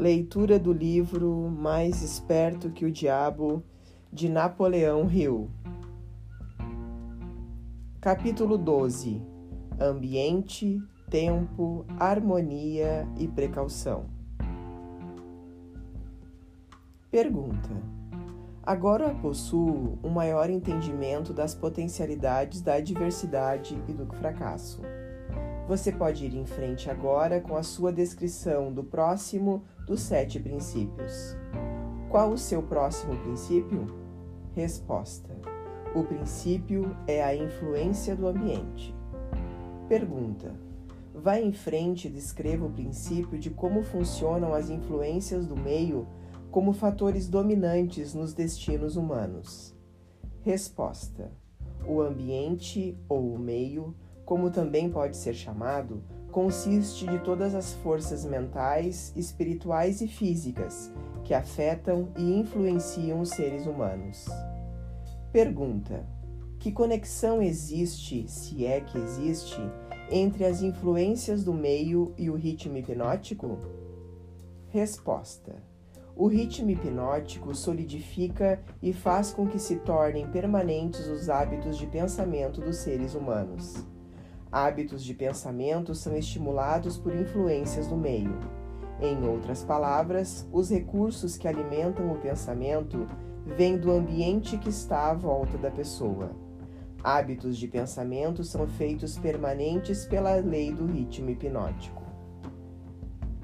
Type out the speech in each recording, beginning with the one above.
Leitura do livro Mais Esperto que o Diabo, de Napoleão Hill. Capítulo 12 Ambiente, Tempo, Harmonia e Precaução. Pergunta: Agora possuo um maior entendimento das potencialidades da adversidade e do fracasso. Você pode ir em frente agora com a sua descrição do próximo dos sete princípios. Qual o seu próximo princípio? Resposta: O princípio é a influência do ambiente. Pergunta: Vá em frente e descreva o princípio de como funcionam as influências do meio como fatores dominantes nos destinos humanos. Resposta: O ambiente ou o meio como também pode ser chamado, consiste de todas as forças mentais, espirituais e físicas que afetam e influenciam os seres humanos. Pergunta: Que conexão existe, se é que existe, entre as influências do meio e o ritmo hipnótico? Resposta: O ritmo hipnótico solidifica e faz com que se tornem permanentes os hábitos de pensamento dos seres humanos. Hábitos de pensamento são estimulados por influências do meio. Em outras palavras, os recursos que alimentam o pensamento vêm do ambiente que está à volta da pessoa. Hábitos de pensamento são feitos permanentes pela lei do ritmo hipnótico.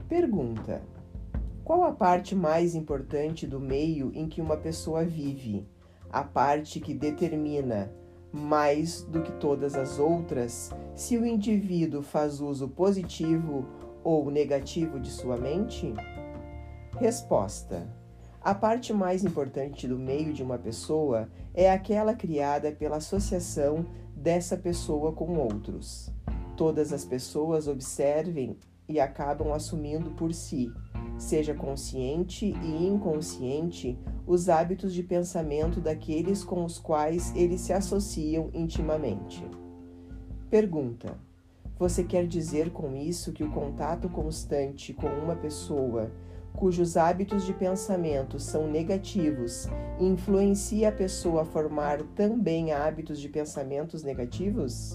Pergunta: Qual a parte mais importante do meio em que uma pessoa vive? A parte que determina mais do que todas as outras se o indivíduo faz uso positivo ou negativo de sua mente? Resposta: A parte mais importante do meio de uma pessoa é aquela criada pela associação dessa pessoa com outros. Todas as pessoas observem e acabam assumindo por si, seja consciente e inconsciente, os hábitos de pensamento daqueles com os quais eles se associam intimamente. Pergunta: Você quer dizer com isso que o contato constante com uma pessoa cujos hábitos de pensamento são negativos influencia a pessoa a formar também hábitos de pensamentos negativos?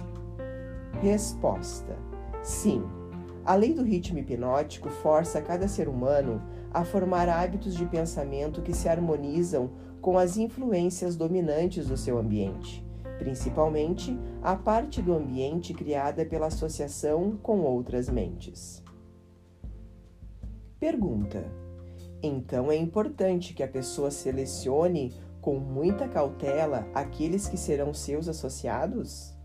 Resposta: Sim. A lei do ritmo hipnótico força cada ser humano a formar hábitos de pensamento que se harmonizam com as influências dominantes do seu ambiente, principalmente a parte do ambiente criada pela associação com outras mentes. Pergunta: Então é importante que a pessoa selecione com muita cautela aqueles que serão seus associados?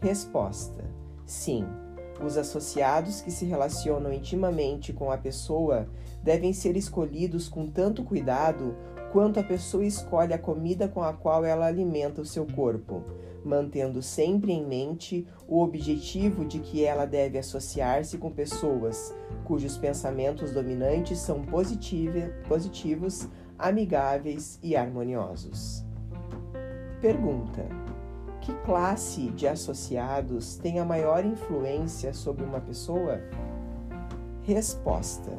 Resposta: Sim os associados que se relacionam intimamente com a pessoa devem ser escolhidos com tanto cuidado quanto a pessoa escolhe a comida com a qual ela alimenta o seu corpo, mantendo sempre em mente o objetivo de que ela deve associar-se com pessoas cujos pensamentos dominantes são positivos, amigáveis e harmoniosos. Pergunta: que classe de associados tem a maior influência sobre uma pessoa? Resposta: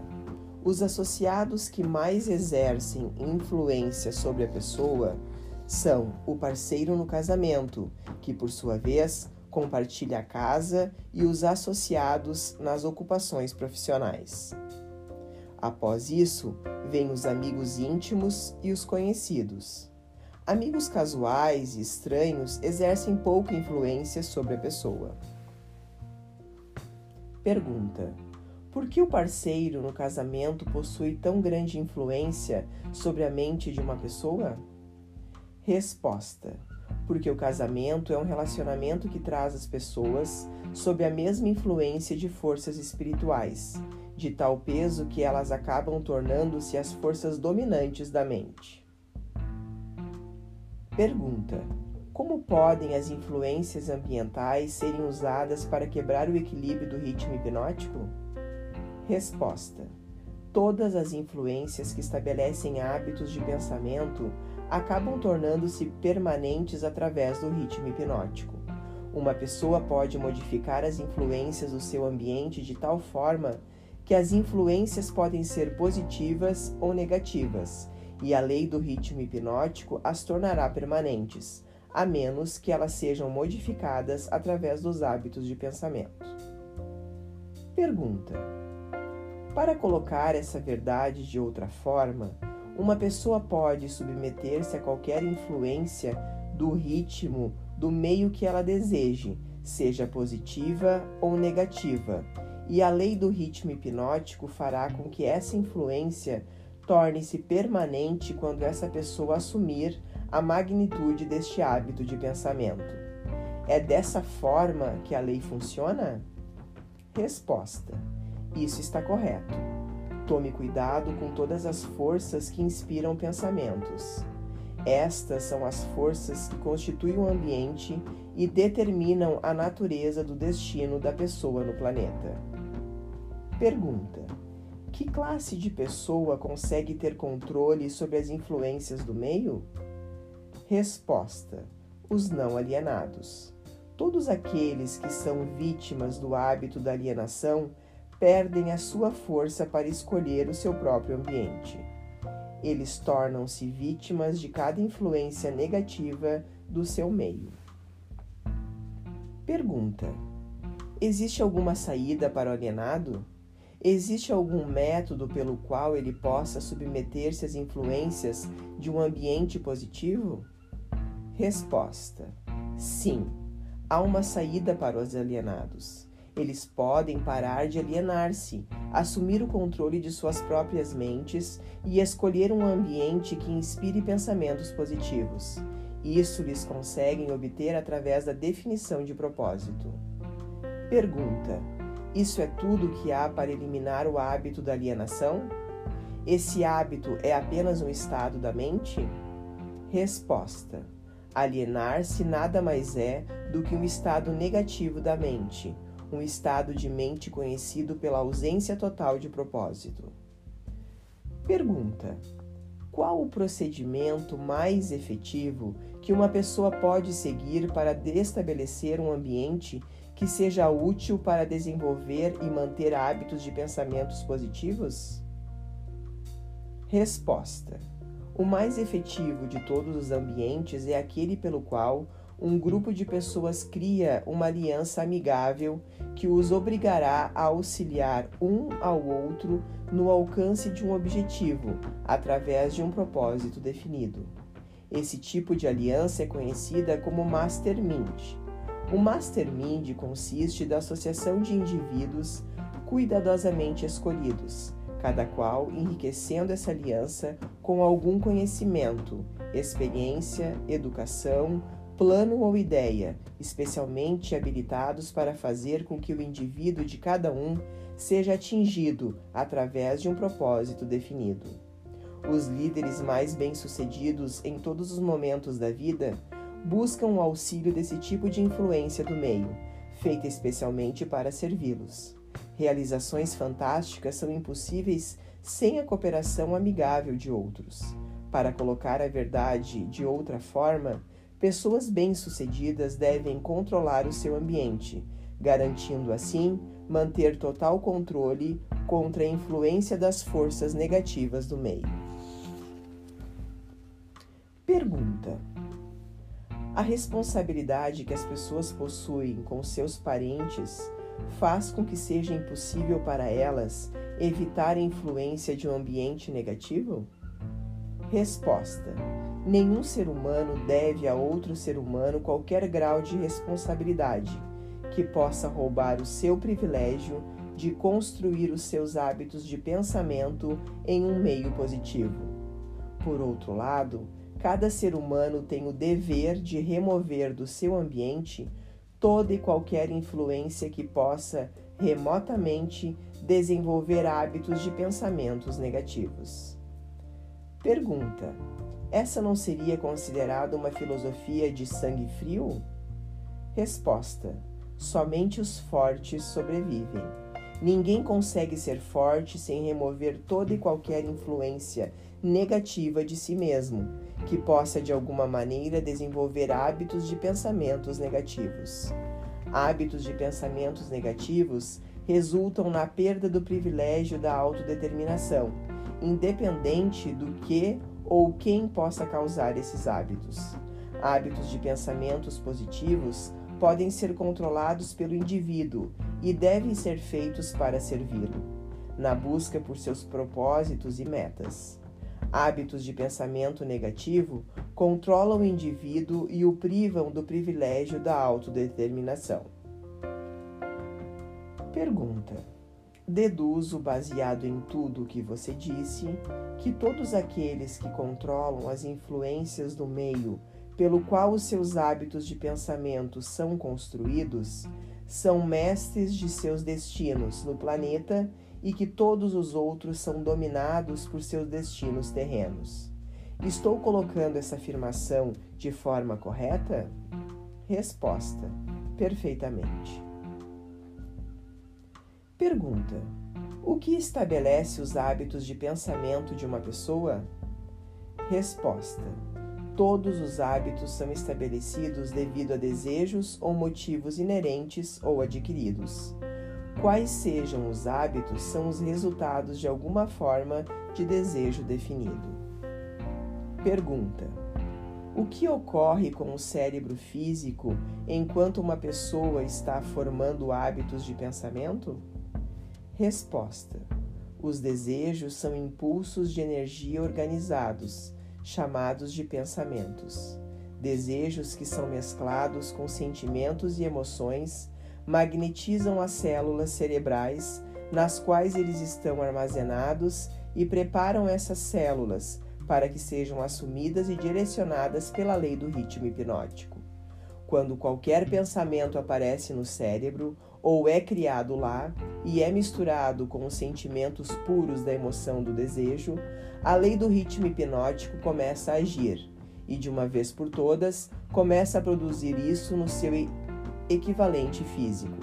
Os associados que mais exercem influência sobre a pessoa são o parceiro no casamento, que por sua vez compartilha a casa, e os associados nas ocupações profissionais. Após isso, vêm os amigos íntimos e os conhecidos. Amigos casuais e estranhos exercem pouca influência sobre a pessoa. Pergunta: Por que o parceiro no casamento possui tão grande influência sobre a mente de uma pessoa? Resposta: Porque o casamento é um relacionamento que traz as pessoas sob a mesma influência de forças espirituais, de tal peso que elas acabam tornando-se as forças dominantes da mente. Pergunta: Como podem as influências ambientais serem usadas para quebrar o equilíbrio do ritmo hipnótico? Resposta: Todas as influências que estabelecem hábitos de pensamento acabam tornando-se permanentes através do ritmo hipnótico. Uma pessoa pode modificar as influências do seu ambiente de tal forma que as influências podem ser positivas ou negativas, e a lei do ritmo hipnótico as tornará permanentes, a menos que elas sejam modificadas através dos hábitos de pensamento. Pergunta: Para colocar essa verdade de outra forma, uma pessoa pode submeter-se a qualquer influência do ritmo do meio que ela deseje, seja positiva ou negativa, e a lei do ritmo hipnótico fará com que essa influência torne-se permanente quando essa pessoa assumir a magnitude deste hábito de pensamento. É dessa forma que a lei funciona? Resposta: Isso está correto. Tome cuidado com todas as forças que inspiram pensamentos. Estas são as forças que constituem o ambiente e determinam a natureza do destino da pessoa no planeta. Pergunta: Que classe de pessoa consegue ter controle sobre as influências do meio? Resposta: Os não alienados. Todos aqueles que são vítimas do hábito da alienação perdem a sua força para escolher o seu próprio ambiente. Eles tornam-se vítimas de cada influência negativa do seu meio. Pergunta: Existe alguma saída para o alienado? Existe algum método pelo qual ele possa submeter-se às influências de um ambiente positivo? Resposta: Sim, há uma saída para os alienados. Eles podem parar de alienar-se, assumir o controle de suas próprias mentes e escolher um ambiente que inspire pensamentos positivos. Isso lhes conseguem obter através da definição de propósito. Pergunta: isso é tudo que há para eliminar o hábito da alienação? Esse hábito é apenas um estado da mente? Resposta: Alienar-se nada mais é do que um estado negativo da mente, um estado de mente conhecido pela ausência total de propósito. Pergunta: Qual o procedimento mais efetivo que uma pessoa pode seguir para destabelecer um ambiente que seja útil para desenvolver e manter hábitos de pensamentos positivos? Resposta: O mais efetivo de todos os ambientes é aquele pelo qual um grupo de pessoas cria uma aliança amigável que os obrigará a auxiliar um ao outro no alcance de um objetivo, através de um propósito definido. Esse tipo de aliança é conhecida como Mastermind o mastermind consiste da associação de indivíduos cuidadosamente escolhidos, cada qual enriquecendo essa aliança com algum conhecimento, experiência, educação, plano ou ideia, especialmente habilitados para fazer com que o indivíduo de cada um seja atingido através de um propósito definido. Os líderes mais bem-sucedidos em todos os momentos da vida buscam o auxílio desse tipo de influência do meio, feita especialmente para servi-los. Realizações fantásticas são impossíveis sem a cooperação amigável de outros. Para colocar a verdade de outra forma, pessoas bem-sucedidas devem controlar o seu ambiente, garantindo assim manter total controle contra a influência das forças negativas do meio. Pergunta: a responsabilidade que as pessoas possuem com seus parentes faz com que seja impossível para elas evitar a influência de um ambiente negativo? Resposta: Nenhum ser humano deve a outro ser humano qualquer grau de responsabilidade que possa roubar o seu privilégio de construir os seus hábitos de pensamento em um meio positivo. Por outro lado, Cada ser humano tem o dever de remover do seu ambiente toda e qualquer influência que possa remotamente desenvolver hábitos de pensamentos negativos. Pergunta: Essa não seria considerada uma filosofia de sangue frio? Resposta: Somente os fortes sobrevivem. Ninguém consegue ser forte sem remover toda e qualquer influência negativa de si mesmo, que possa de alguma maneira desenvolver hábitos de pensamentos negativos. Hábitos de pensamentos negativos resultam na perda do privilégio da autodeterminação, independente do que ou quem possa causar esses hábitos. Hábitos de pensamentos positivos podem ser controlados pelo indivíduo e devem ser feitos para servi-lo, na busca por seus propósitos e metas. Hábitos de pensamento negativo controlam o indivíduo e o privam do privilégio da autodeterminação. Pergunta: Deduzo, baseado em tudo o que você disse, que todos aqueles que controlam as influências do meio pelo qual os seus hábitos de pensamento são construídos, são mestres de seus destinos no planeta e que todos os outros são dominados por seus destinos terrenos. Estou colocando essa afirmação de forma correta? Resposta: perfeitamente. Pergunta: O que estabelece os hábitos de pensamento de uma pessoa? Resposta: Todos os hábitos são estabelecidos devido a desejos ou motivos inerentes ou adquiridos. Quais sejam os hábitos são os resultados de alguma forma de desejo definido. Pergunta: O que ocorre com o cérebro físico enquanto uma pessoa está formando hábitos de pensamento? Resposta: Os desejos são impulsos de energia organizados chamados de pensamentos. Desejos que são mesclados com sentimentos e emoções magnetizam as células cerebrais nas quais eles estão armazenados e preparam essas células para que sejam assumidas e direcionadas pela lei do ritmo hipnótico. Quando qualquer pensamento aparece no cérebro ou é criado lá e é misturado com os sentimentos puros da emoção do desejo, a lei do ritmo hipnótico começa a agir e, de uma vez por todas, começa a produzir isso no seu equivalente físico.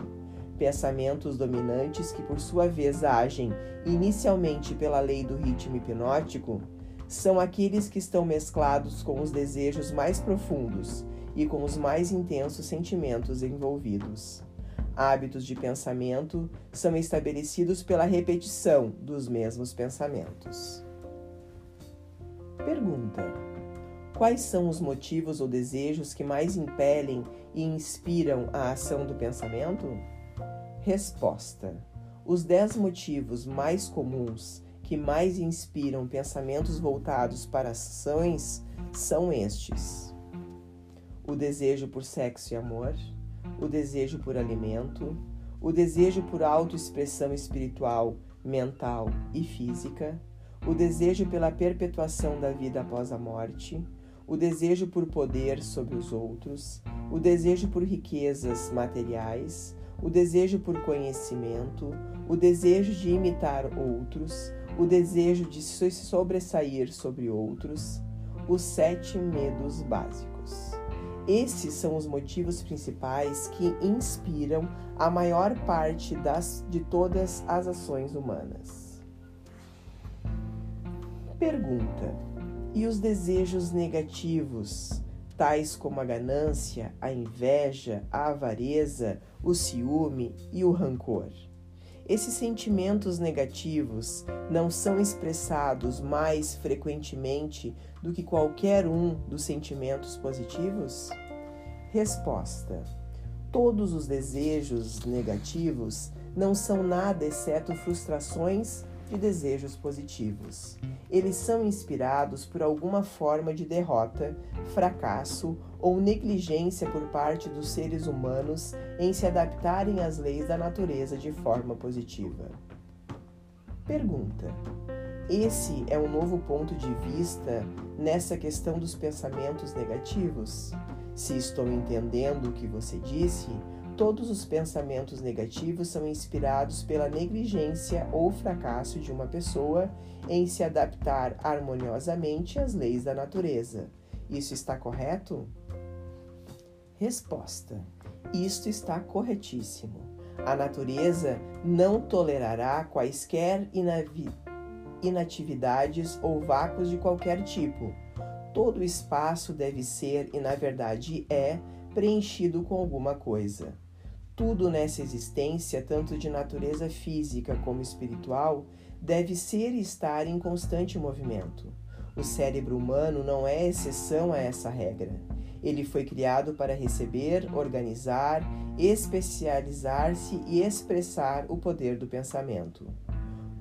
Pensamentos dominantes que, por sua vez, agem inicialmente pela lei do ritmo hipnótico são aqueles que estão mesclados com os desejos mais profundos e com os mais intensos sentimentos envolvidos. Hábitos de pensamento são estabelecidos pela repetição dos mesmos pensamentos. Pergunta: Quais são os motivos ou desejos que mais impelem e inspiram a ação do pensamento? Resposta: Os dez motivos mais comuns que mais inspiram pensamentos voltados para ações são estes: o desejo por sexo e amor o desejo por alimento, o desejo por autoexpressão espiritual, mental e física, o desejo pela perpetuação da vida após a morte, o desejo por poder sobre os outros, o desejo por riquezas materiais, o desejo por conhecimento, o desejo de imitar outros, o desejo de se sobressair sobre outros, os sete medos básicos. Esses são os motivos principais que inspiram a maior parte das, de todas as ações humanas. Pergunta: E os desejos negativos, tais como a ganância, a inveja, a avareza, o ciúme e o rancor? Esses sentimentos negativos não são expressados mais frequentemente do que qualquer um dos sentimentos positivos? Resposta: Todos os desejos negativos não são nada exceto frustrações de desejos positivos. Eles são inspirados por alguma forma de derrota, fracasso ou negligência por parte dos seres humanos em se adaptarem às leis da natureza de forma positiva. Pergunta: Esse é um novo ponto de vista nessa questão dos pensamentos negativos? Se estou entendendo o que você disse, todos os pensamentos negativos são inspirados pela negligência ou fracasso de uma pessoa em se adaptar harmoniosamente às leis da natureza. Isso está correto? Resposta: Isto está corretíssimo. A natureza não tolerará quaisquer inatividades ou vácuos de qualquer tipo. Todo espaço deve ser, e na verdade é, preenchido com alguma coisa. Tudo nessa existência, tanto de natureza física como espiritual, deve ser e estar em constante movimento. O cérebro humano não é exceção a essa regra. Ele foi criado para receber, organizar, especializar-se e expressar o poder do pensamento.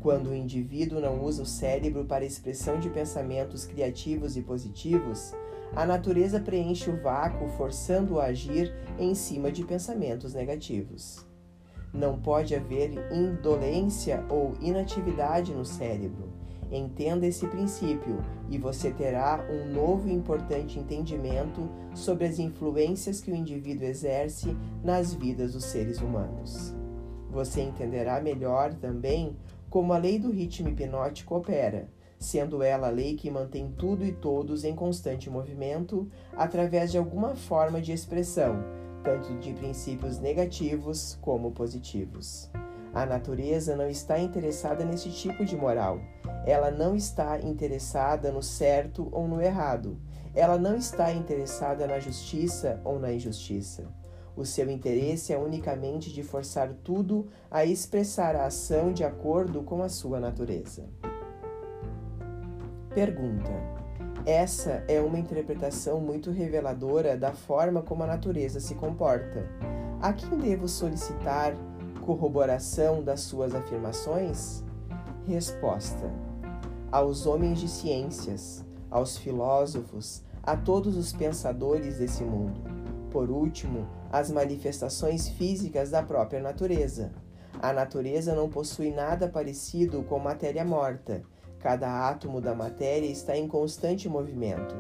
Quando o indivíduo não usa o cérebro para expressão de pensamentos criativos e positivos, a natureza preenche o vácuo, forçando-o a agir em cima de pensamentos negativos. Não pode haver indolência ou inatividade no cérebro. Entenda esse princípio e você terá um novo e importante entendimento sobre as influências que o indivíduo exerce nas vidas dos seres humanos. Você entenderá melhor também como a lei do ritmo hipnótico opera, sendo ela a lei que mantém tudo e todos em constante movimento através de alguma forma de expressão, tanto de princípios negativos como positivos. A natureza não está interessada nesse tipo de moral. Ela não está interessada no certo ou no errado. Ela não está interessada na justiça ou na injustiça. O seu interesse é unicamente de forçar tudo a expressar a ação de acordo com a sua natureza. Pergunta: Essa é uma interpretação muito reveladora da forma como a natureza se comporta. A quem devo solicitar corroboração das suas afirmações? Resposta: Aos homens de ciências, aos filósofos, a todos os pensadores desse mundo. Por último, as manifestações físicas da própria natureza. A natureza não possui nada parecido com matéria morta. Cada átomo da matéria está em constante movimento.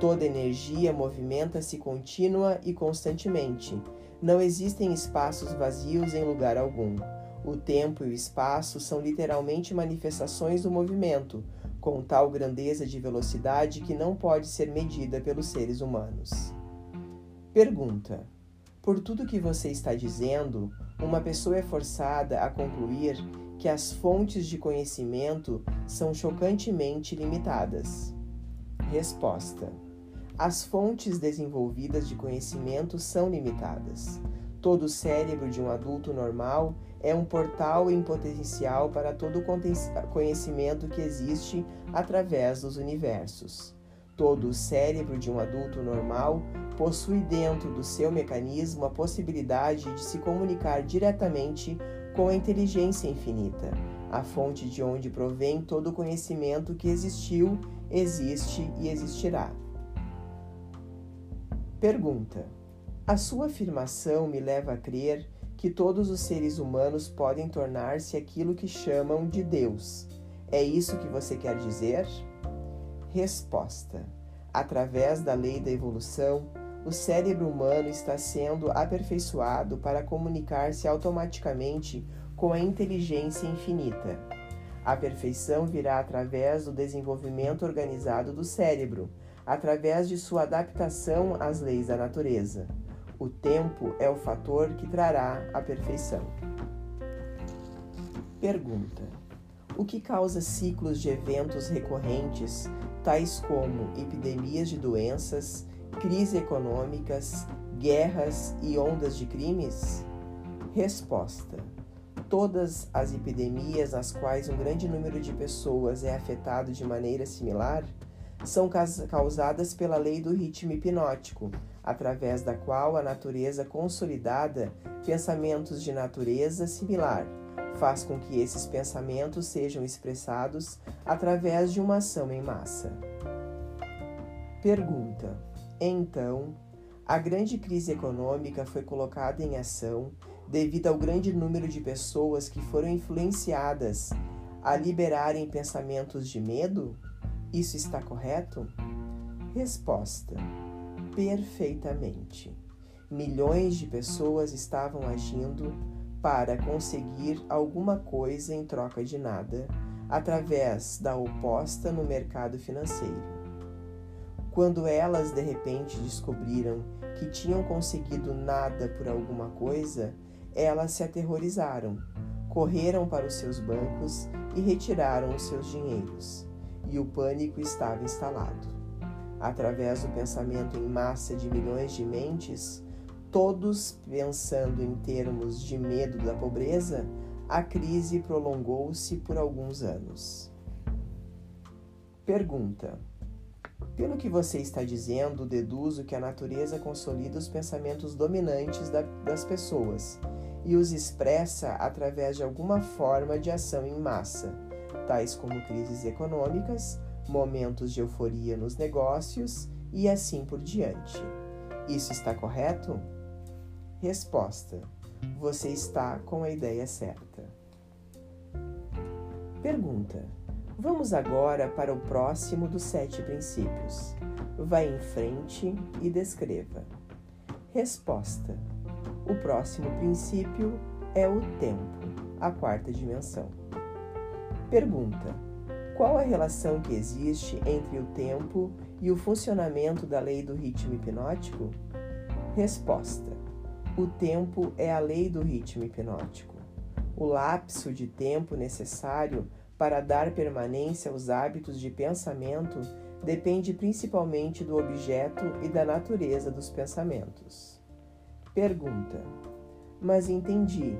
Toda energia movimenta-se contínua e constantemente não existem espaços vazios em lugar algum. O tempo e o espaço são literalmente manifestações do movimento, com tal grandeza de velocidade que não pode ser medida pelos seres humanos. Pergunta: Por tudo que você está dizendo, uma pessoa é forçada a concluir que as fontes de conhecimento são chocantemente limitadas. Resposta: as fontes desenvolvidas de conhecimento são limitadas. Todo cérebro de um adulto normal é um portal em potencial para todo o conhecimento que existe através dos universos. Todo o cérebro de um adulto normal possui dentro do seu mecanismo a possibilidade de se comunicar diretamente com a inteligência infinita, a fonte de onde provém todo o conhecimento que existiu, existe e existirá. Pergunta: A sua afirmação me leva a crer que todos os seres humanos podem tornar-se aquilo que chamam de Deus. É isso que você quer dizer? Resposta: Através da lei da evolução, o cérebro humano está sendo aperfeiçoado para comunicar-se automaticamente com a inteligência infinita. A perfeição virá através do desenvolvimento organizado do cérebro através de sua adaptação às leis da natureza. O tempo é o fator que trará a perfeição. Pergunta: O que causa ciclos de eventos recorrentes, tais como epidemias de doenças, crises econômicas, guerras e ondas de crimes? Resposta: Todas as epidemias nas quais um grande número de pessoas é afetado de maneira similar são causadas pela lei do ritmo hipnótico, através da qual a natureza consolidada pensamentos de natureza similar faz com que esses pensamentos sejam expressados através de uma ação em massa. Pergunta: Então, a grande crise econômica foi colocada em ação devido ao grande número de pessoas que foram influenciadas a liberarem pensamentos de medo? Isso está correto? Resposta: perfeitamente. Milhões de pessoas estavam agindo para conseguir alguma coisa em troca de nada, através da oposta no mercado financeiro. Quando elas de repente descobriram que tinham conseguido nada por alguma coisa, elas se aterrorizaram, correram para os seus bancos e retiraram os seus dinheiros e o pânico estava instalado. Através do pensamento em massa de milhões de mentes, todos pensando em termos de medo da pobreza, a crise prolongou-se por alguns anos. Pergunta: Pelo que você está dizendo, deduzo que a natureza consolida os pensamentos dominantes da, das pessoas e os expressa através de alguma forma de ação em massa, tais como crises econômicas, momentos de euforia nos negócios e assim por diante. Isso está correto? Resposta: Você está com a ideia certa. Pergunta: Vamos agora para o próximo dos sete princípios. Vá em frente e descreva. Resposta: O próximo princípio é o tempo, a quarta dimensão. Pergunta: Qual a relação que existe entre o tempo e o funcionamento da lei do ritmo hipnótico? Resposta: O tempo é a lei do ritmo hipnótico. O lapso de tempo necessário para dar permanência aos hábitos de pensamento depende principalmente do objeto e da natureza dos pensamentos. Pergunta: Mas entendi,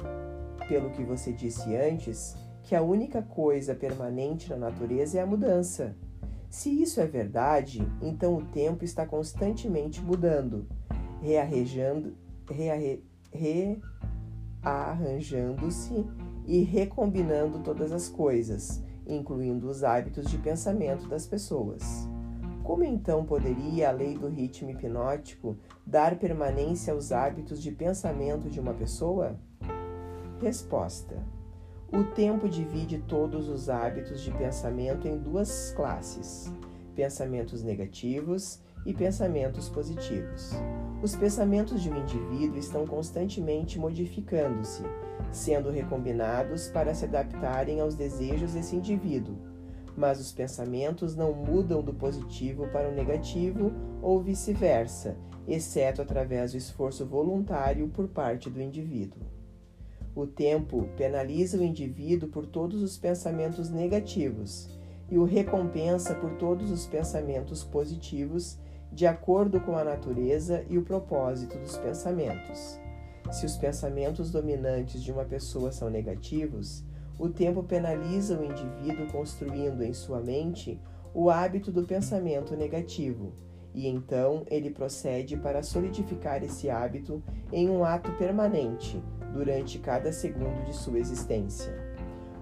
pelo que você disse antes, que a única coisa permanente na natureza é a mudança. Se isso é verdade, então o tempo está constantemente mudando, rearranjando, rearre, rearranjando-se e recombinando todas as coisas, incluindo os hábitos de pensamento das pessoas. Como então poderia a lei do ritmo hipnótico dar permanência aos hábitos de pensamento de uma pessoa? Resposta: O tempo divide todos os hábitos de pensamento em duas classes: pensamentos negativos e pensamentos positivos. Os pensamentos de um indivíduo estão constantemente modificando-se, sendo recombinados para se adaptarem aos desejos desse indivíduo. Mas os pensamentos não mudam do positivo para o negativo ou vice-versa, exceto através do esforço voluntário por parte do indivíduo. O tempo penaliza o indivíduo por todos os pensamentos negativos e o recompensa por todos os pensamentos positivos de acordo com a natureza e o propósito dos pensamentos. Se os pensamentos dominantes de uma pessoa são negativos, o tempo penaliza o indivíduo construindo em sua mente o hábito do pensamento negativo, e então ele procede para solidificar esse hábito em um ato permanente durante cada segundo de sua existência.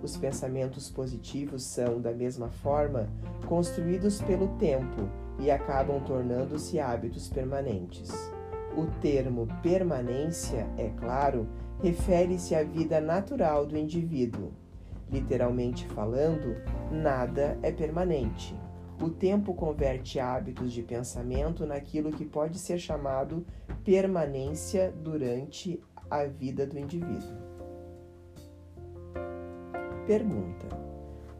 Os pensamentos positivos são, da mesma forma, construídos pelo tempo e acabam tornando-se hábitos permanentes. O termo permanência, é claro, refere-se à vida natural do indivíduo. Literalmente falando, nada é permanente. O tempo converte hábitos de pensamento naquilo que pode ser chamado permanência durante a vida do indivíduo. Pergunta: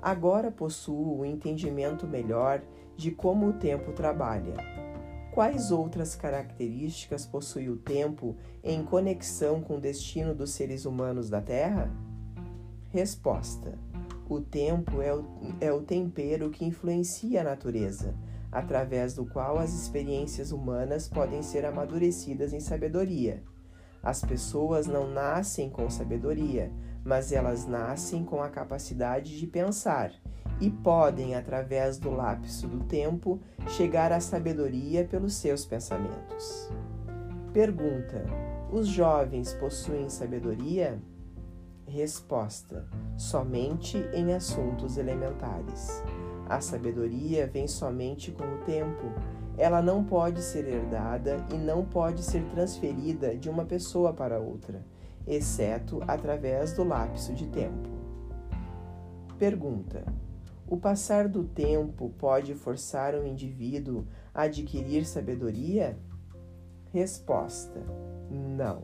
Agora possuo um entendimento melhor de como o tempo trabalha. Quais outras características possui o tempo em conexão com o destino dos seres humanos da Terra? Resposta: O tempo é o, é o tempero que influencia a natureza, através do qual as experiências humanas podem ser amadurecidas em sabedoria. As pessoas não nascem com sabedoria, mas elas nascem com a capacidade de pensar e podem, através do lapso do tempo, chegar à sabedoria pelos seus pensamentos. Pergunta: Os jovens possuem sabedoria? Resposta: Somente em assuntos elementares. A sabedoria vem somente com o tempo. Ela não pode ser herdada e não pode ser transferida de uma pessoa para outra, exceto através do lapso de tempo. Pergunta: o passar do tempo pode forçar um indivíduo a adquirir sabedoria? Resposta: Não.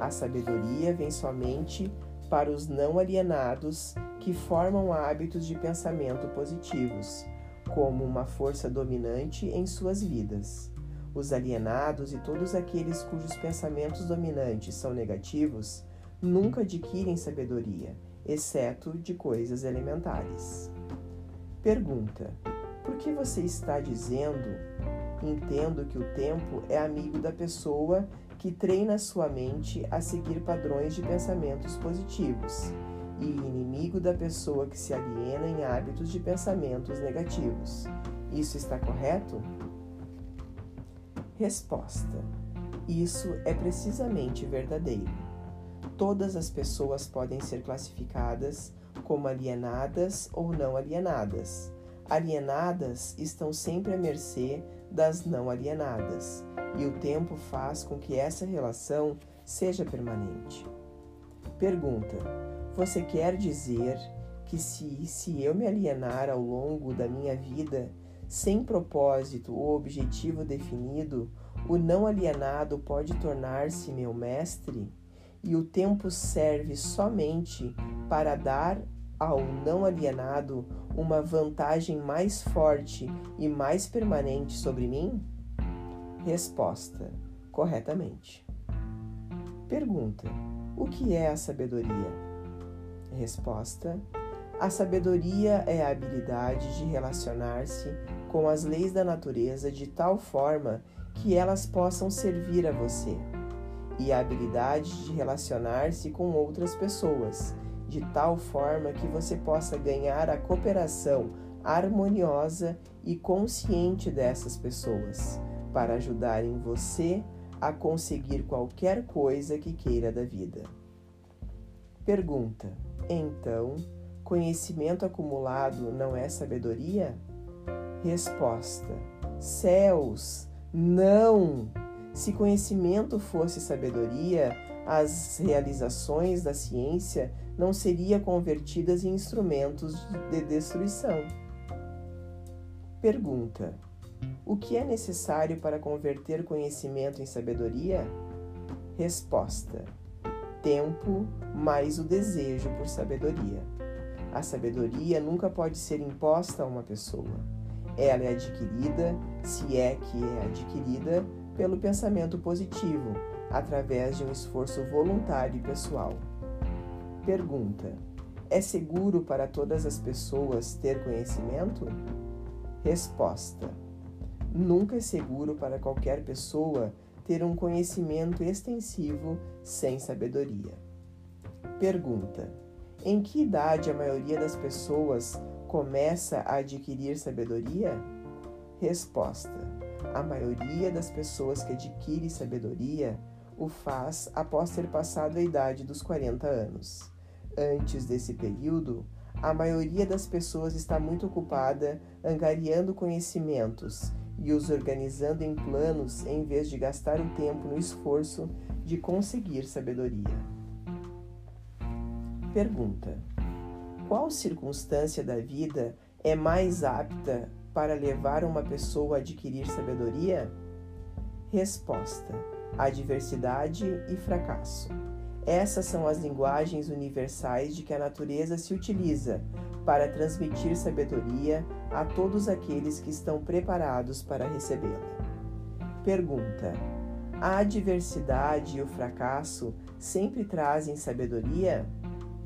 A sabedoria vem somente para os não alienados que formam hábitos de pensamento positivos, como uma força dominante em suas vidas. Os alienados e todos aqueles cujos pensamentos dominantes são negativos nunca adquirem sabedoria, exceto de coisas elementares. Pergunta: Por que você está dizendo? Entendo que o tempo é amigo da pessoa que treina sua mente a seguir padrões de pensamentos positivos e inimigo da pessoa que se aliena em hábitos de pensamentos negativos. Isso está correto? Resposta: Isso é precisamente verdadeiro. Todas as pessoas podem ser classificadas como alienadas ou não alienadas. Alienadas estão sempre à mercê das não alienadas, e o tempo faz com que essa relação seja permanente. Pergunta: Você quer dizer que se, se eu me alienar ao longo da minha vida, sem propósito ou objetivo definido, o não alienado pode tornar-se meu mestre? E o tempo serve somente para dar ao não alienado uma vantagem mais forte e mais permanente sobre mim? Resposta: corretamente. Pergunta: O que é a sabedoria? Resposta: A sabedoria é a habilidade de relacionar-se com as leis da natureza de tal forma que elas possam servir a você, e a habilidade de relacionar-se com outras pessoas de tal forma que você possa ganhar a cooperação harmoniosa e consciente dessas pessoas, para ajudarem você a conseguir qualquer coisa que queira da vida. Pergunta: Então, conhecimento acumulado não é sabedoria? Resposta: Céus, não! Se conhecimento fosse sabedoria, as realizações da ciência não seriam convertidas em instrumentos de destruição. Pergunta: O que é necessário para converter conhecimento em sabedoria? Resposta: Tempo mais o desejo por sabedoria. A sabedoria nunca pode ser imposta a uma pessoa. Ela é adquirida, se é que é adquirida, pelo pensamento positivo, através de um esforço voluntário e pessoal. Pergunta: É seguro para todas as pessoas ter conhecimento? Resposta: Nunca é seguro para qualquer pessoa ter um conhecimento extensivo sem sabedoria. Pergunta: Em que idade a maioria das pessoas começa a adquirir sabedoria? Resposta: A maioria das pessoas que adquire sabedoria o faz após ter passado a idade dos 40 anos. Antes desse período, a maioria das pessoas está muito ocupada angariando conhecimentos e os organizando em planos em vez de gastar o tempo no esforço de conseguir sabedoria. Pergunta: Qual circunstância da vida é mais apta para levar uma pessoa a adquirir sabedoria? Resposta: adversidade e fracasso. Essas são as linguagens universais de que a natureza se utiliza para transmitir sabedoria a todos aqueles que estão preparados para recebê-la. Pergunta: A adversidade e o fracasso sempre trazem sabedoria?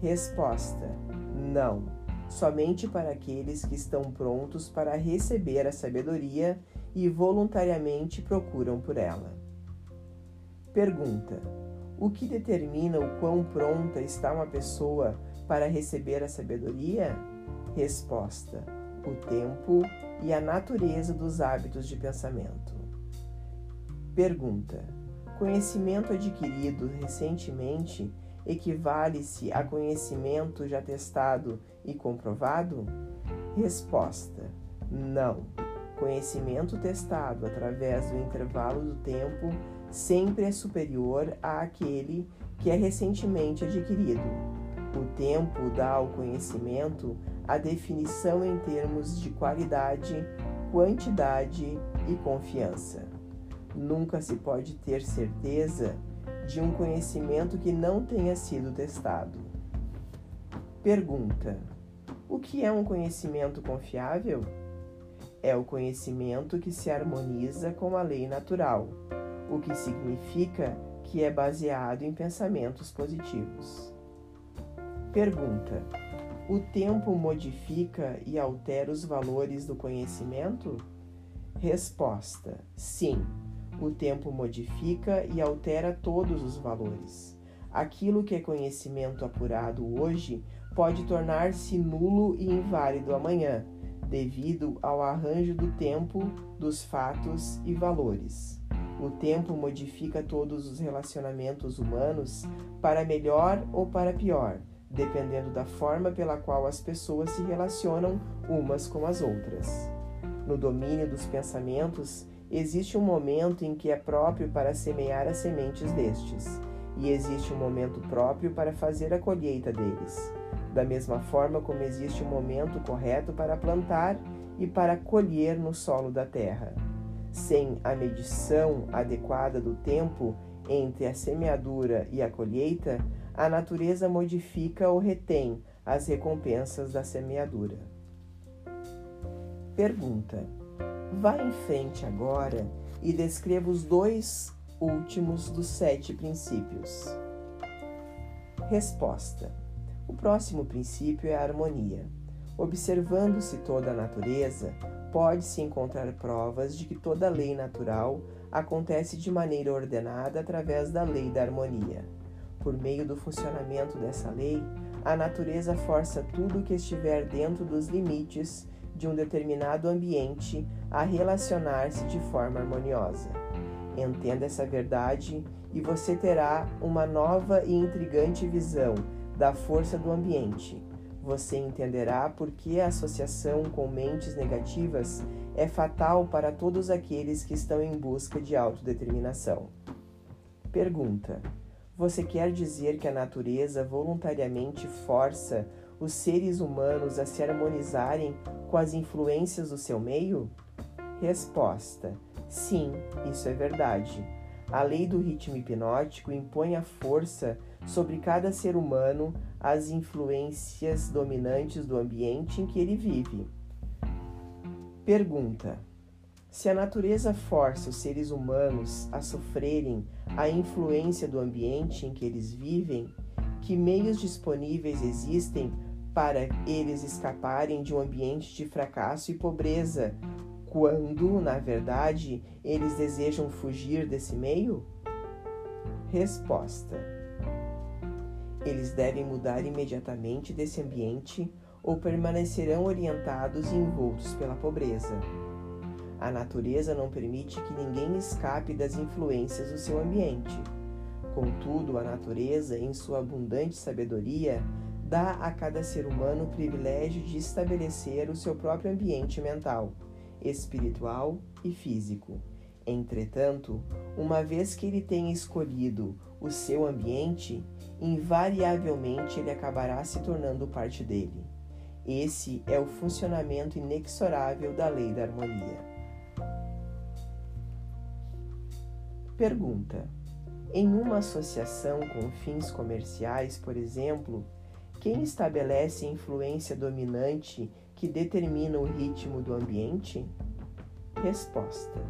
Resposta: Não, somente para aqueles que estão prontos para receber a sabedoria e voluntariamente procuram por ela. Pergunta: o que determina o quão pronta está uma pessoa para receber a sabedoria? Resposta: o tempo e a natureza dos hábitos de pensamento. Pergunta: Conhecimento adquirido recentemente equivale-se a conhecimento já testado e comprovado? Resposta: Não. Conhecimento testado através do intervalo do tempo sempre é superior àquele que é recentemente adquirido. O tempo dá ao conhecimento a definição em termos de qualidade, quantidade e confiança. Nunca se pode ter certeza de um conhecimento que não tenha sido testado. Pergunta: O que é um conhecimento confiável? É o conhecimento que se harmoniza com a lei natural o que significa que é baseado em pensamentos positivos. Pergunta: O tempo modifica e altera os valores do conhecimento? Resposta: Sim. O tempo modifica e altera todos os valores. Aquilo que é conhecimento apurado hoje pode tornar-se nulo e inválido amanhã, devido ao arranjo do tempo, dos fatos e valores. O tempo modifica todos os relacionamentos humanos para melhor ou para pior, dependendo da forma pela qual as pessoas se relacionam umas com as outras. No domínio dos pensamentos, existe um momento em que é próprio para semear as sementes destes, e existe um momento próprio para fazer a colheita deles da mesma forma como existe um momento correto para plantar e para colher no solo da terra. Sem a medição adequada do tempo entre a semeadura e a colheita, a natureza modifica ou retém as recompensas da semeadura. Pergunta: Vá em frente agora e descreva os dois últimos dos sete princípios. Resposta: o próximo princípio é a harmonia. Observando-se toda a natureza, pode-se encontrar provas de que toda lei natural acontece de maneira ordenada através da lei da harmonia. Por meio do funcionamento dessa lei, a natureza força tudo que estiver dentro dos limites de um determinado ambiente a relacionar-se de forma harmoniosa. Entenda essa verdade e você terá uma nova e intrigante visão da força do ambiente. Você entenderá por que a associação com mentes negativas é fatal para todos aqueles que estão em busca de autodeterminação. Pergunta: Você quer dizer que a natureza voluntariamente força os seres humanos a se harmonizarem com as influências do seu meio? Resposta: Sim, isso é verdade. A lei do ritmo hipnótico impõe a força sobre cada ser humano as influências dominantes do ambiente em que ele vive. Pergunta: Se a natureza força os seres humanos a sofrerem a influência do ambiente em que eles vivem, que meios disponíveis existem para eles escaparem de um ambiente de fracasso e pobreza, quando, na verdade, eles desejam fugir desse meio? Resposta: eles devem mudar imediatamente desse ambiente ou permanecerão orientados e envoltos pela pobreza. A natureza não permite que ninguém escape das influências do seu ambiente. Contudo, a natureza, em sua abundante sabedoria, dá a cada ser humano o privilégio de estabelecer o seu próprio ambiente mental, espiritual e físico. Entretanto, uma vez que ele tenha escolhido o seu ambiente, invariavelmente ele acabará se tornando parte dele. Esse é o funcionamento inexorável da lei da harmonia. Pergunta: Em uma associação com fins comerciais, por exemplo, quem estabelece a influência dominante que determina o ritmo do ambiente? Resposta: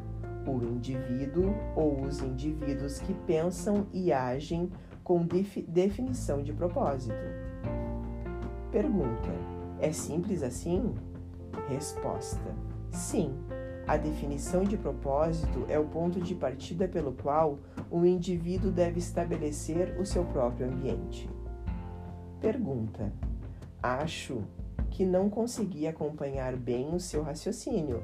O indivíduo ou os indivíduos que pensam e agem com definição de propósito. Pergunta: É simples assim? Resposta: Sim. A definição de propósito é o ponto de partida pelo qual o indivíduo deve estabelecer o seu próprio ambiente. Pergunta: Acho que não consegui acompanhar bem o seu raciocínio.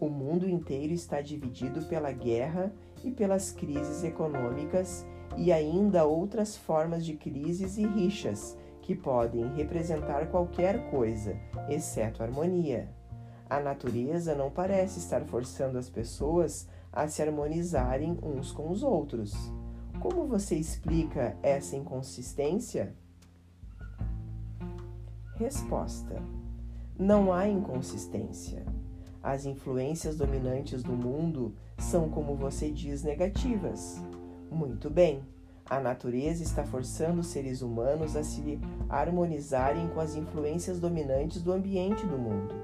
O mundo inteiro está dividido pela guerra e pelas crises econômicas e ainda outras formas de crises e rixas que podem representar qualquer coisa, exceto harmonia. A natureza não parece estar forçando as pessoas a se harmonizarem uns com os outros. Como você explica essa inconsistência? Resposta: Não há inconsistência. As influências dominantes do mundo são, como você diz, negativas. Muito bem, a natureza está forçando os seres humanos a se harmonizarem com as influências dominantes do ambiente do mundo.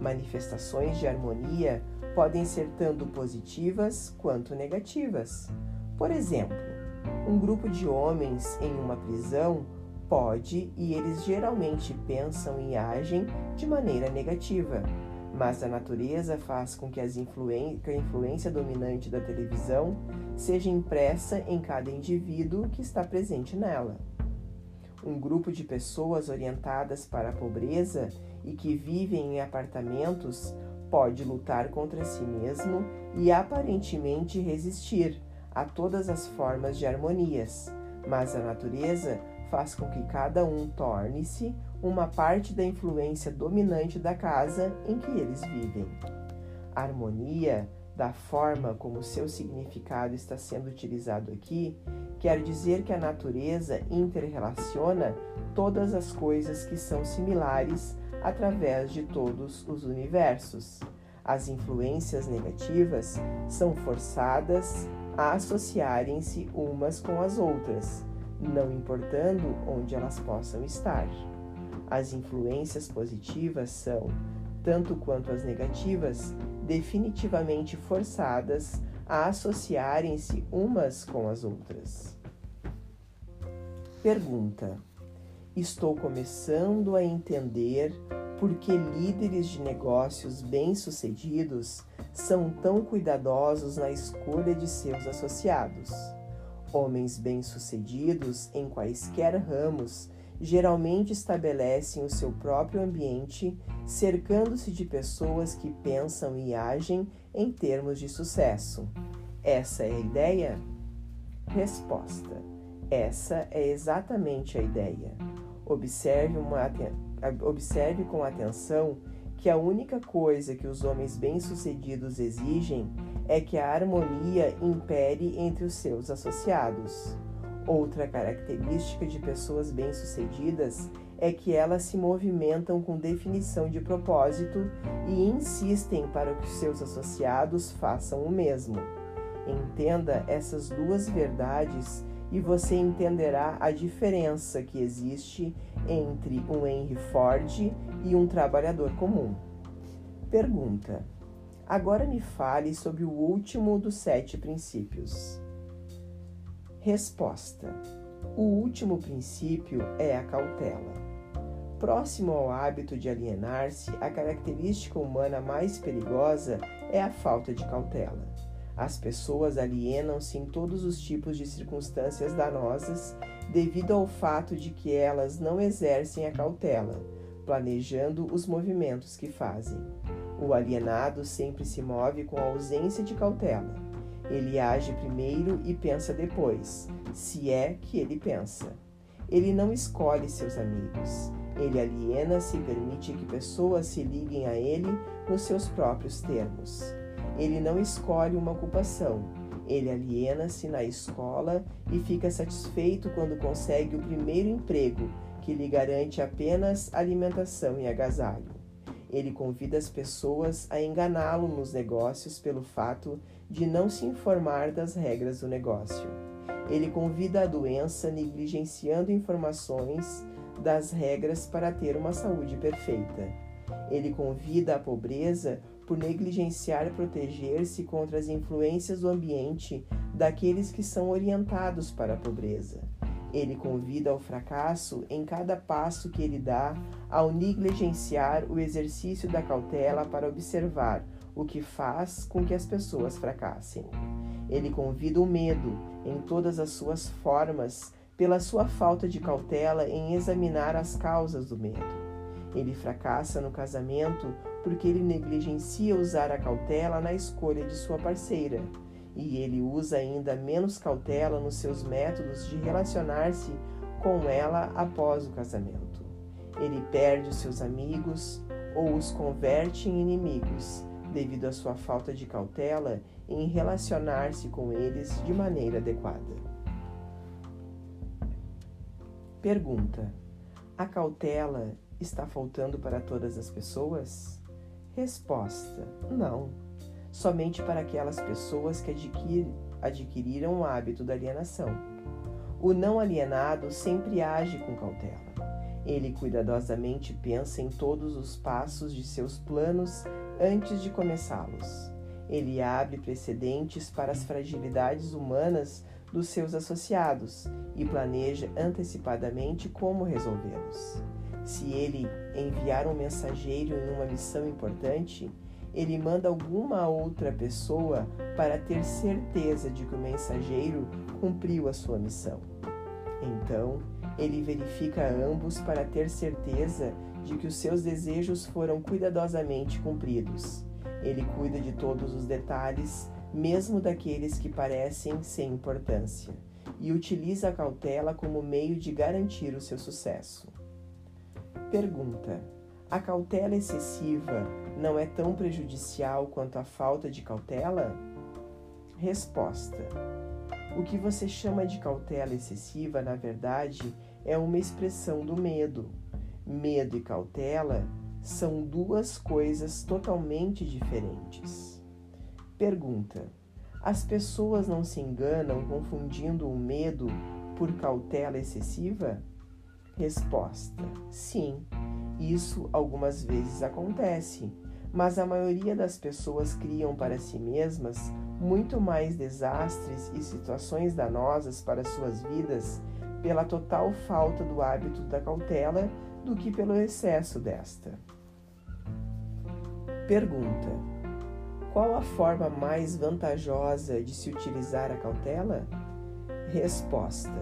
Manifestações de harmonia podem ser tanto positivas quanto negativas. Por exemplo, um grupo de homens em uma prisão pode e eles geralmente pensam e agem de maneira negativa. mas a natureza faz com que, influen que a influência dominante da televisão seja impressa em cada indivíduo que está presente nela. Um grupo de pessoas orientadas para a pobreza e que vivem em apartamentos pode lutar contra si mesmo e aparentemente resistir a todas as formas de harmonias, mas a natureza faz com que cada um torne-se uma parte da influência dominante da casa em que eles vivem. A harmonia, da forma como seu significado está sendo utilizado aqui, quer dizer que a natureza interrelaciona todas as coisas que são similares através de todos os universos. As influências negativas são forçadas a associarem-se umas com as outras, não importando onde elas possam estar. As influências positivas são, tanto quanto as negativas, definitivamente forçadas a associarem-se umas com as outras. Pergunta: Estou começando a entender por que líderes de negócios bem-sucedidos são tão cuidadosos na escolha de seus associados. Homens bem-sucedidos em quaisquer ramos geralmente estabelecem o seu próprio ambiente, cercando-se de pessoas que pensam e agem em termos de sucesso. Essa é a ideia? Resposta: Essa é exatamente a ideia. Observe, uma, observe com atenção que a única coisa que os homens bem-sucedidos exigem é que a harmonia impere entre os seus associados. Outra característica de pessoas bem-sucedidas é que elas se movimentam com definição de propósito e insistem para que os seus associados façam o mesmo. Entenda essas duas verdades e você entenderá a diferença que existe entre um Henry Ford e um trabalhador comum. Pergunta: Agora me fale sobre o último dos sete princípios. Resposta: O último princípio é a cautela. Próximo ao hábito de alienar-se, a característica humana mais perigosa é a falta de cautela. As pessoas alienam-se em todos os tipos de circunstâncias danosas devido ao fato de que elas não exercem a cautela, planejando os movimentos que fazem. O alienado sempre se move com ausência de cautela. Ele age primeiro e pensa depois, se é que ele pensa. Ele não escolhe seus amigos. Ele aliena-se e permite que pessoas se liguem a ele nos seus próprios termos. Ele não escolhe uma ocupação. Ele aliena-se na escola e fica satisfeito quando consegue o primeiro emprego, que lhe garante apenas alimentação e agasalho. Ele convida as pessoas a enganá-lo nos negócios pelo fato de não se informar das regras do negócio. Ele convida a doença negligenciando informações das regras para ter uma saúde perfeita. Ele convida a pobreza por negligenciar proteger-se contra as influências do ambiente daqueles que são orientados para a pobreza. Ele convida ao fracasso em cada passo que ele dá ao negligenciar o exercício da cautela para observar o que faz com que as pessoas fracassem. Ele convida o medo em todas as suas formas pela sua falta de cautela em examinar as causas do medo. Ele fracassa no casamento porque ele negligencia usar a cautela na escolha de sua parceira e ele usa ainda menos cautela nos seus métodos de relacionar-se com ela após o casamento. Ele perde os seus amigos ou os converte em inimigos devido à sua falta de cautela em relacionar-se com eles de maneira adequada. Pergunta: A cautela está faltando para todas as pessoas? Resposta: Não somente para aquelas pessoas que adquir, adquiriram o hábito da alienação. O não alienado sempre age com cautela. Ele cuidadosamente pensa em todos os passos de seus planos antes de começá-los. Ele abre precedentes para as fragilidades humanas dos seus associados e planeja antecipadamente como resolvê-los. Se ele enviar um mensageiro em uma missão importante, ele manda alguma outra pessoa para ter certeza de que o mensageiro cumpriu a sua missão. Então, ele verifica ambos para ter certeza de que os seus desejos foram cuidadosamente cumpridos. Ele cuida de todos os detalhes, mesmo daqueles que parecem sem importância, e utiliza a cautela como meio de garantir o seu sucesso. Pergunta: A cautela excessiva não é tão prejudicial quanto a falta de cautela? Resposta: O que você chama de cautela excessiva, na verdade, é uma expressão do medo. Medo e cautela são duas coisas totalmente diferentes. Pergunta: As pessoas não se enganam confundindo o medo por cautela excessiva? Resposta: Sim, isso algumas vezes acontece mas a maioria das pessoas criam para si mesmas muito mais desastres e situações danosas para suas vidas pela total falta do hábito da cautela do que pelo excesso desta. Pergunta: Qual a forma mais vantajosa de se utilizar a cautela? Resposta: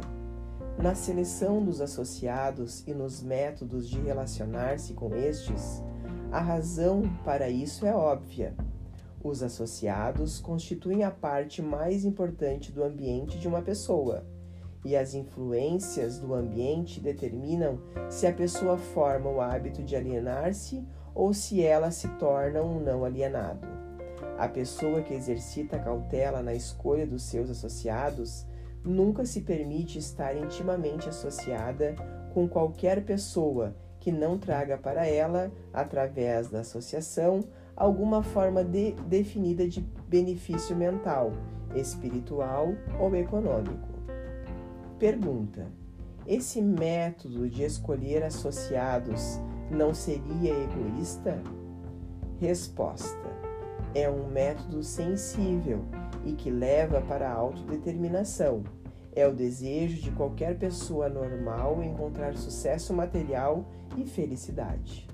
Na seleção dos associados e nos métodos de relacionar-se com estes, a razão para isso é óbvia. Os associados constituem a parte mais importante do ambiente de uma pessoa, e as influências do ambiente determinam se a pessoa forma o hábito de alienar-se ou se ela se torna um não alienado. A pessoa que exercita cautela na escolha dos seus associados nunca se permite estar intimamente associada com qualquer pessoa que não traga para ela, através da associação, alguma forma de, definida de benefício mental, espiritual ou econômico. Pergunta: Esse método de escolher associados não seria egoísta? Resposta: É um método sensível e que leva para a autodeterminação é o desejo de qualquer pessoa normal encontrar sucesso material e felicidade.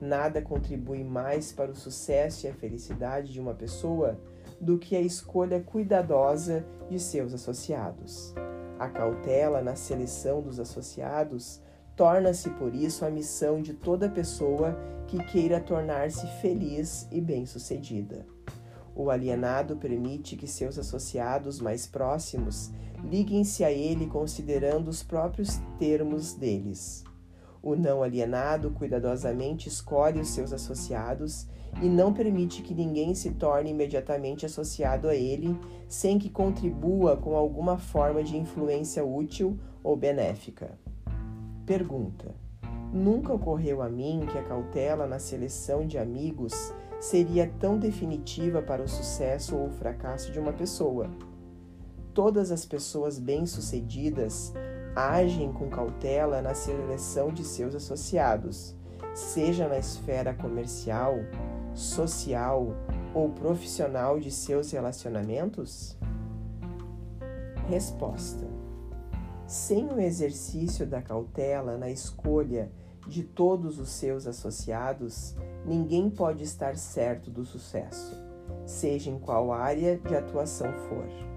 Nada contribui mais para o sucesso e a felicidade de uma pessoa do que a escolha cuidadosa de seus associados. A cautela na seleção dos associados torna-se, por isso, a missão de toda pessoa que queira tornar-se feliz e bem-sucedida. O alienado permite que seus associados mais próximos liguem-se a ele considerando os próprios termos deles. O não alienado cuidadosamente escolhe os seus associados e não permite que ninguém se torne imediatamente associado a ele sem que contribua com alguma forma de influência útil ou benéfica. Pergunta: Nunca ocorreu a mim que a cautela na seleção de amigos seria tão definitiva para o sucesso ou o fracasso de uma pessoa? Todas as pessoas bem-sucedidas agem com cautela na seleção de seus associados, seja na esfera comercial, social ou profissional de seus relacionamentos? Resposta: Sem o exercício da cautela na escolha de todos os seus associados, ninguém pode estar certo do sucesso, seja em qual área de atuação for.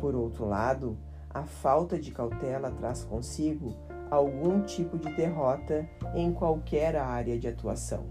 Por outro lado, a falta de cautela traz consigo algum tipo de derrota em qualquer área de atuação.